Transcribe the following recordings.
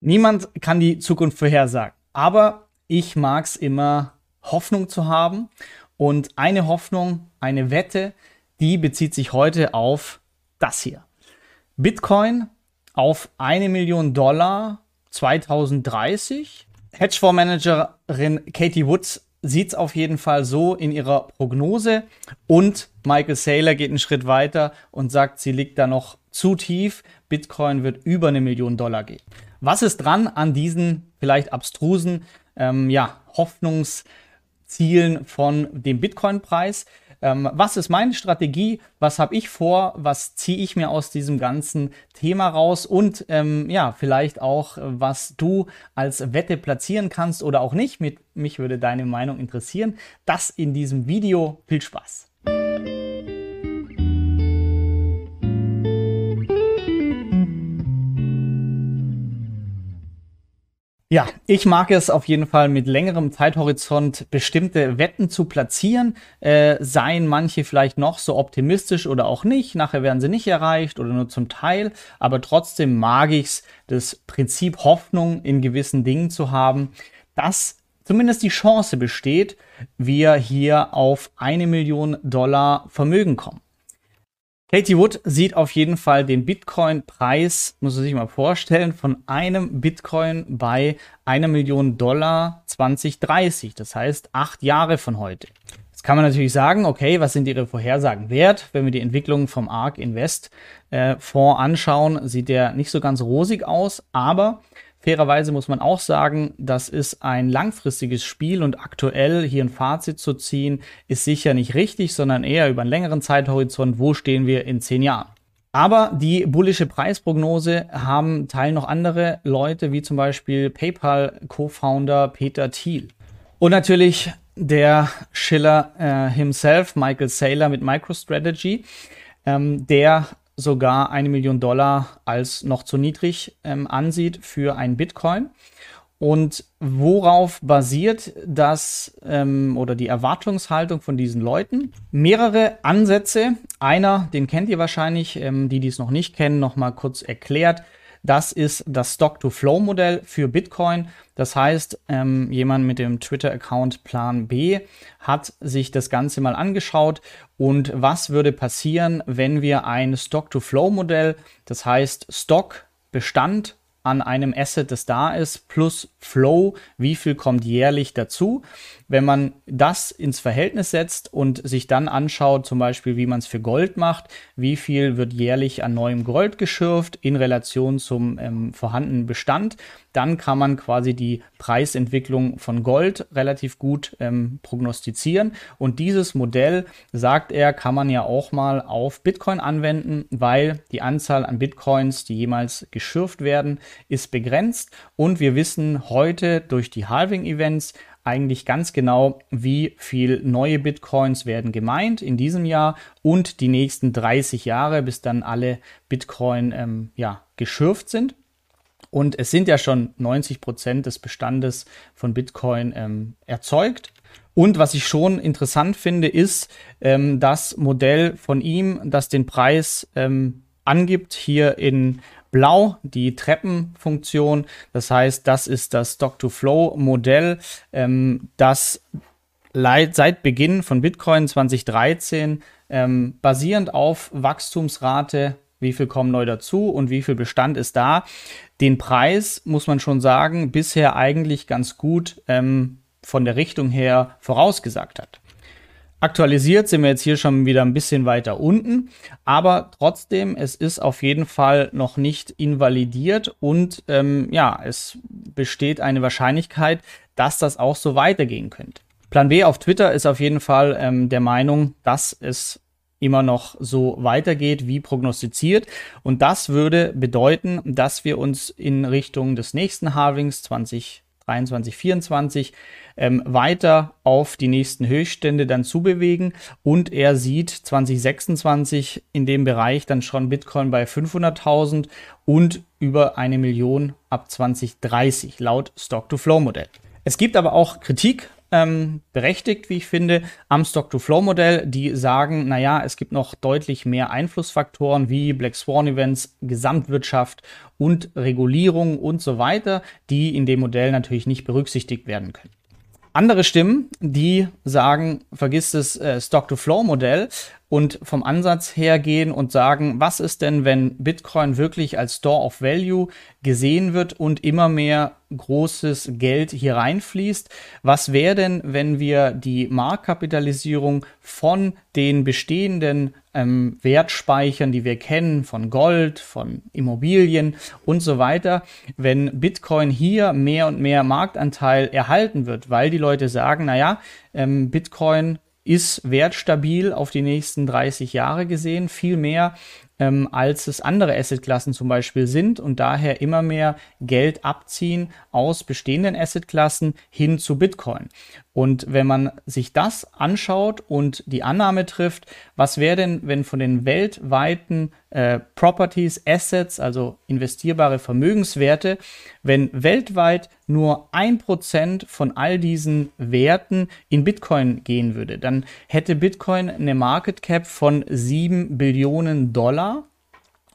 Niemand kann die Zukunft vorhersagen, aber ich mag es immer, Hoffnung zu haben. Und eine Hoffnung, eine Wette, die bezieht sich heute auf das hier. Bitcoin auf eine Million Dollar 2030. Hedgefondsmanagerin Katie Woods sieht es auf jeden Fall so in ihrer Prognose. Und Michael Saylor geht einen Schritt weiter und sagt, sie liegt da noch zu tief. Bitcoin wird über eine Million Dollar gehen. Was ist dran an diesen vielleicht abstrusen ähm, ja, Hoffnungszielen von dem Bitcoin-Preis? Ähm, was ist meine Strategie? Was habe ich vor? Was ziehe ich mir aus diesem ganzen Thema raus? Und ähm, ja, vielleicht auch, was du als Wette platzieren kannst oder auch nicht. Mit, mich würde deine Meinung interessieren. Das in diesem Video. Viel Spaß! Ja, ich mag es auf jeden Fall mit längerem Zeithorizont bestimmte Wetten zu platzieren. Äh, seien manche vielleicht noch so optimistisch oder auch nicht. Nachher werden sie nicht erreicht oder nur zum Teil. Aber trotzdem mag ich es, das Prinzip Hoffnung in gewissen Dingen zu haben, dass zumindest die Chance besteht, wir hier auf eine Million Dollar Vermögen kommen. Katie Wood sieht auf jeden Fall den Bitcoin-Preis, muss man sich mal vorstellen, von einem Bitcoin bei einer Million Dollar 2030. Das heißt acht Jahre von heute. Jetzt kann man natürlich sagen, okay, was sind Ihre Vorhersagen wert? Wenn wir die Entwicklung vom ARK Invest äh, Fonds anschauen, sieht der nicht so ganz rosig aus, aber Fairerweise muss man auch sagen, das ist ein langfristiges Spiel und aktuell hier ein Fazit zu ziehen, ist sicher nicht richtig, sondern eher über einen längeren Zeithorizont, wo stehen wir in zehn Jahren. Aber die bullische Preisprognose haben teilen noch andere Leute, wie zum Beispiel PayPal-Co-Founder Peter Thiel. Und natürlich der Schiller äh, himself, Michael Saylor mit MicroStrategy, ähm, der sogar eine Million Dollar als noch zu niedrig ähm, ansieht für ein Bitcoin. Und worauf basiert das ähm, oder die Erwartungshaltung von diesen Leuten? Mehrere Ansätze. Einer, den kennt ihr wahrscheinlich, ähm, die, die es noch nicht kennen, noch mal kurz erklärt. Das ist das Stock-to-Flow-Modell für Bitcoin. Das heißt, ähm, jemand mit dem Twitter-Account Plan B hat sich das Ganze mal angeschaut und was würde passieren, wenn wir ein Stock-to-Flow-Modell, das heißt Stock, Bestand an einem Asset, das da ist, plus Flow, wie viel kommt jährlich dazu. Wenn man das ins Verhältnis setzt und sich dann anschaut, zum Beispiel, wie man es für Gold macht, wie viel wird jährlich an neuem Gold geschürft in Relation zum ähm, vorhandenen Bestand, dann kann man quasi die Preisentwicklung von Gold relativ gut ähm, prognostizieren. Und dieses Modell, sagt er, kann man ja auch mal auf Bitcoin anwenden, weil die Anzahl an Bitcoins, die jemals geschürft werden, ist begrenzt. Und wir wissen heute durch die Halving-Events, eigentlich ganz genau, wie viel neue Bitcoins werden gemeint in diesem Jahr und die nächsten 30 Jahre, bis dann alle Bitcoin ähm, ja, geschürft sind. Und es sind ja schon 90 Prozent des Bestandes von Bitcoin ähm, erzeugt. Und was ich schon interessant finde, ist ähm, das Modell von ihm, das den Preis ähm, angibt, hier in Blau die Treppenfunktion. Das heißt, das ist das Stock-to-Flow-Modell, ähm, das seit Beginn von Bitcoin 2013 ähm, basierend auf Wachstumsrate, wie viel kommen neu dazu und wie viel Bestand ist da, den Preis, muss man schon sagen, bisher eigentlich ganz gut ähm, von der Richtung her vorausgesagt hat. Aktualisiert sind wir jetzt hier schon wieder ein bisschen weiter unten, aber trotzdem, es ist auf jeden Fall noch nicht invalidiert und ähm, ja, es besteht eine Wahrscheinlichkeit, dass das auch so weitergehen könnte. Plan B auf Twitter ist auf jeden Fall ähm, der Meinung, dass es immer noch so weitergeht wie prognostiziert. Und das würde bedeuten, dass wir uns in Richtung des nächsten Halvings 20 23, 24 ähm, weiter auf die nächsten Höchststände dann zubewegen und er sieht 2026 in dem Bereich dann schon Bitcoin bei 500.000 und über eine Million ab 2030 laut Stock-to-Flow-Modell. Es gibt aber auch Kritik ähm, berechtigt, wie ich finde, am Stock-to-Flow-Modell, die sagen, naja, es gibt noch deutlich mehr Einflussfaktoren wie Black Swan-Events, Gesamtwirtschaft und Regulierung und so weiter, die in dem Modell natürlich nicht berücksichtigt werden können. Andere Stimmen, die sagen, vergiss das äh, Stock-to-Flow-Modell und vom Ansatz her gehen und sagen, was ist denn, wenn Bitcoin wirklich als Store of Value gesehen wird und immer mehr großes Geld hier reinfließt? Was wäre denn, wenn wir die Marktkapitalisierung von den bestehenden ähm, Wertspeichern, die wir kennen, von Gold, von Immobilien und so weiter, wenn Bitcoin hier mehr und mehr Marktanteil erhalten wird, weil die Leute sagen, naja, ähm, Bitcoin ist wertstabil auf die nächsten 30 Jahre gesehen, viel mehr ähm, als es andere Assetklassen zum Beispiel sind und daher immer mehr Geld abziehen aus bestehenden Assetklassen hin zu Bitcoin. Und wenn man sich das anschaut und die Annahme trifft, was wäre denn, wenn von den weltweiten äh, Properties, Assets, also investierbare Vermögenswerte, wenn weltweit nur ein Prozent von all diesen Werten in Bitcoin gehen würde, dann hätte Bitcoin eine Market Cap von 7 Billionen Dollar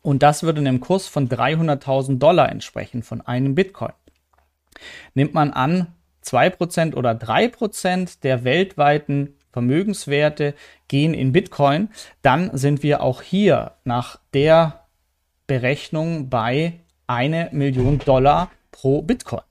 und das würde einem Kurs von 300.000 Dollar entsprechen von einem Bitcoin. Nimmt man an, 2% oder 3% der weltweiten Vermögenswerte gehen in Bitcoin, dann sind wir auch hier nach der Berechnung bei eine Million Dollar pro Bitcoin.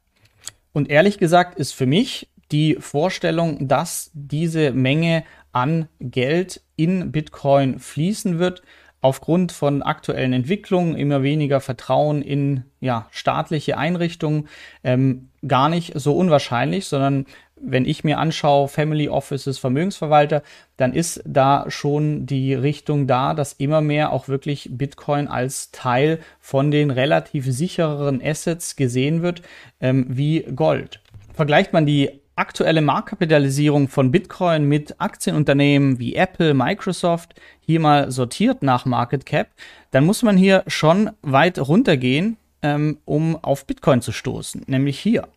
Und ehrlich gesagt ist für mich die Vorstellung, dass diese Menge an Geld in Bitcoin fließen wird, aufgrund von aktuellen Entwicklungen, immer weniger Vertrauen in ja, staatliche Einrichtungen, ähm, gar nicht so unwahrscheinlich, sondern wenn ich mir anschaue, Family Offices, Vermögensverwalter, dann ist da schon die Richtung da, dass immer mehr auch wirklich Bitcoin als Teil von den relativ sichereren Assets gesehen wird, ähm, wie Gold. Vergleicht man die aktuelle Marktkapitalisierung von Bitcoin mit Aktienunternehmen wie Apple, Microsoft hier mal sortiert nach Market Cap, dann muss man hier schon weit runtergehen, ähm, um auf Bitcoin zu stoßen, nämlich hier.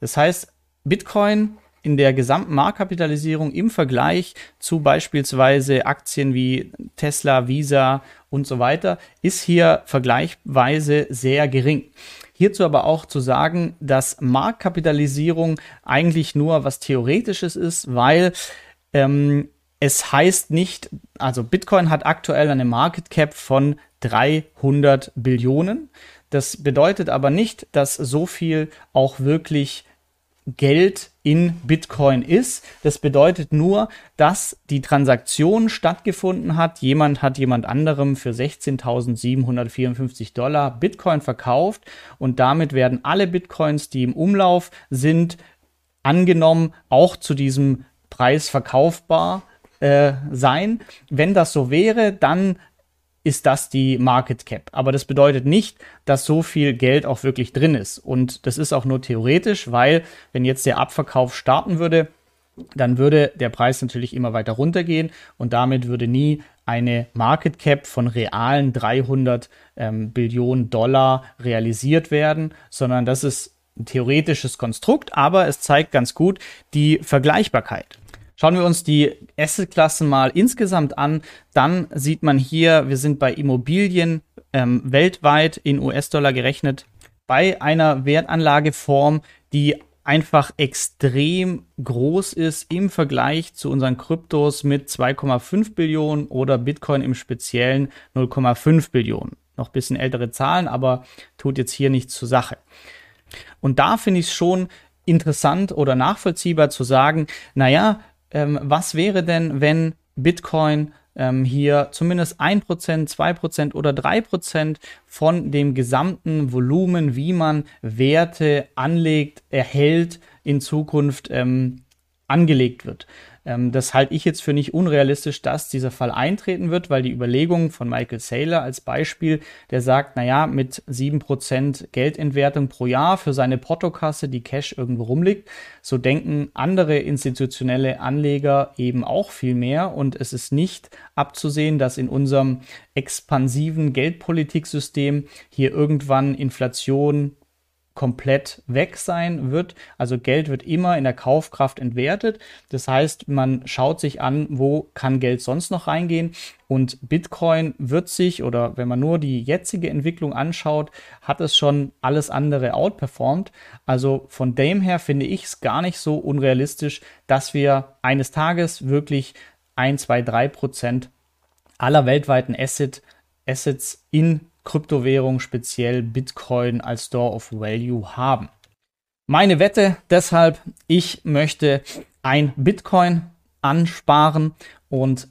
Das heißt, Bitcoin in der gesamten Marktkapitalisierung im Vergleich zu beispielsweise Aktien wie Tesla, Visa und so weiter ist hier vergleichsweise sehr gering. Hierzu aber auch zu sagen, dass Marktkapitalisierung eigentlich nur was Theoretisches ist, weil ähm, es heißt nicht, also Bitcoin hat aktuell eine Market Cap von 300 Billionen. Das bedeutet aber nicht, dass so viel auch wirklich Geld in Bitcoin ist. Das bedeutet nur, dass die Transaktion stattgefunden hat. Jemand hat jemand anderem für 16.754 Dollar Bitcoin verkauft und damit werden alle Bitcoins, die im Umlauf sind, angenommen, auch zu diesem Preis verkaufbar äh, sein. Wenn das so wäre, dann ist das die Market Cap. Aber das bedeutet nicht, dass so viel Geld auch wirklich drin ist. Und das ist auch nur theoretisch, weil wenn jetzt der Abverkauf starten würde, dann würde der Preis natürlich immer weiter runtergehen und damit würde nie eine Market Cap von realen 300 ähm, Billionen Dollar realisiert werden, sondern das ist ein theoretisches Konstrukt, aber es zeigt ganz gut die Vergleichbarkeit. Schauen wir uns die Assetklassen mal insgesamt an, dann sieht man hier, wir sind bei Immobilien ähm, weltweit in US-Dollar gerechnet bei einer Wertanlageform, die einfach extrem groß ist im Vergleich zu unseren Kryptos mit 2,5 Billionen oder Bitcoin im Speziellen 0,5 Billionen. Noch ein bisschen ältere Zahlen, aber tut jetzt hier nichts zur Sache. Und da finde ich es schon interessant oder nachvollziehbar zu sagen, naja, ähm, was wäre denn, wenn Bitcoin ähm, hier zumindest 1%, 2% oder 3% von dem gesamten Volumen, wie man Werte anlegt, erhält, in Zukunft ähm, angelegt wird. Ähm, das halte ich jetzt für nicht unrealistisch, dass dieser Fall eintreten wird, weil die Überlegung von Michael Saylor als Beispiel, der sagt, naja, mit 7% Geldentwertung pro Jahr für seine Portokasse, die Cash irgendwo rumliegt, so denken andere institutionelle Anleger eben auch viel mehr. Und es ist nicht abzusehen, dass in unserem expansiven Geldpolitiksystem hier irgendwann Inflation komplett weg sein wird. Also Geld wird immer in der Kaufkraft entwertet. Das heißt, man schaut sich an, wo kann Geld sonst noch reingehen. Und Bitcoin wird sich, oder wenn man nur die jetzige Entwicklung anschaut, hat es schon alles andere outperformed. Also von dem her finde ich es gar nicht so unrealistisch, dass wir eines Tages wirklich 1, 2, 3 Prozent aller weltweiten Asset, Assets in Kryptowährung, speziell Bitcoin als Store of Value haben. Meine Wette deshalb, ich möchte ein Bitcoin ansparen und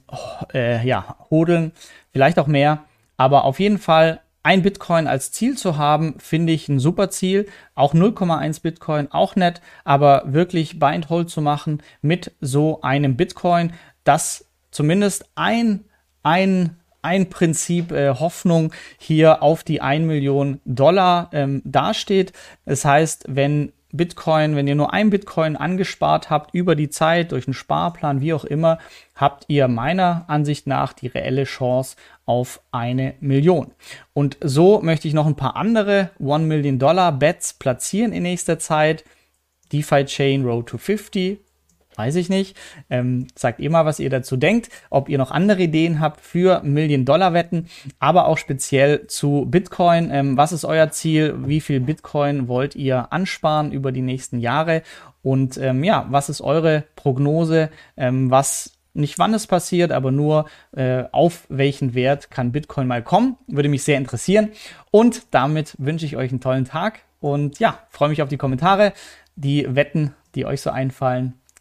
äh, ja, hodeln, vielleicht auch mehr, aber auf jeden Fall ein Bitcoin als Ziel zu haben, finde ich ein super Ziel. Auch 0,1 Bitcoin, auch nett, aber wirklich Buy and Hold zu machen mit so einem Bitcoin, das zumindest ein, ein ein Prinzip äh, Hoffnung hier auf die 1 Million Dollar ähm, dasteht. Das heißt, wenn Bitcoin, wenn ihr nur ein Bitcoin angespart habt über die Zeit durch einen Sparplan, wie auch immer, habt ihr meiner Ansicht nach die reelle Chance auf eine Million. Und so möchte ich noch ein paar andere 1 Million Dollar Bets platzieren in nächster Zeit. DeFi Chain Road to 50 Weiß ich nicht. Ähm, sagt ihr mal, was ihr dazu denkt, ob ihr noch andere Ideen habt für Million-Dollar-Wetten, aber auch speziell zu Bitcoin. Ähm, was ist euer Ziel? Wie viel Bitcoin wollt ihr ansparen über die nächsten Jahre? Und ähm, ja, was ist eure Prognose? Ähm, was nicht wann es passiert, aber nur äh, auf welchen Wert kann Bitcoin mal kommen. Würde mich sehr interessieren. Und damit wünsche ich euch einen tollen Tag und ja, freue mich auf die Kommentare, die Wetten, die euch so einfallen.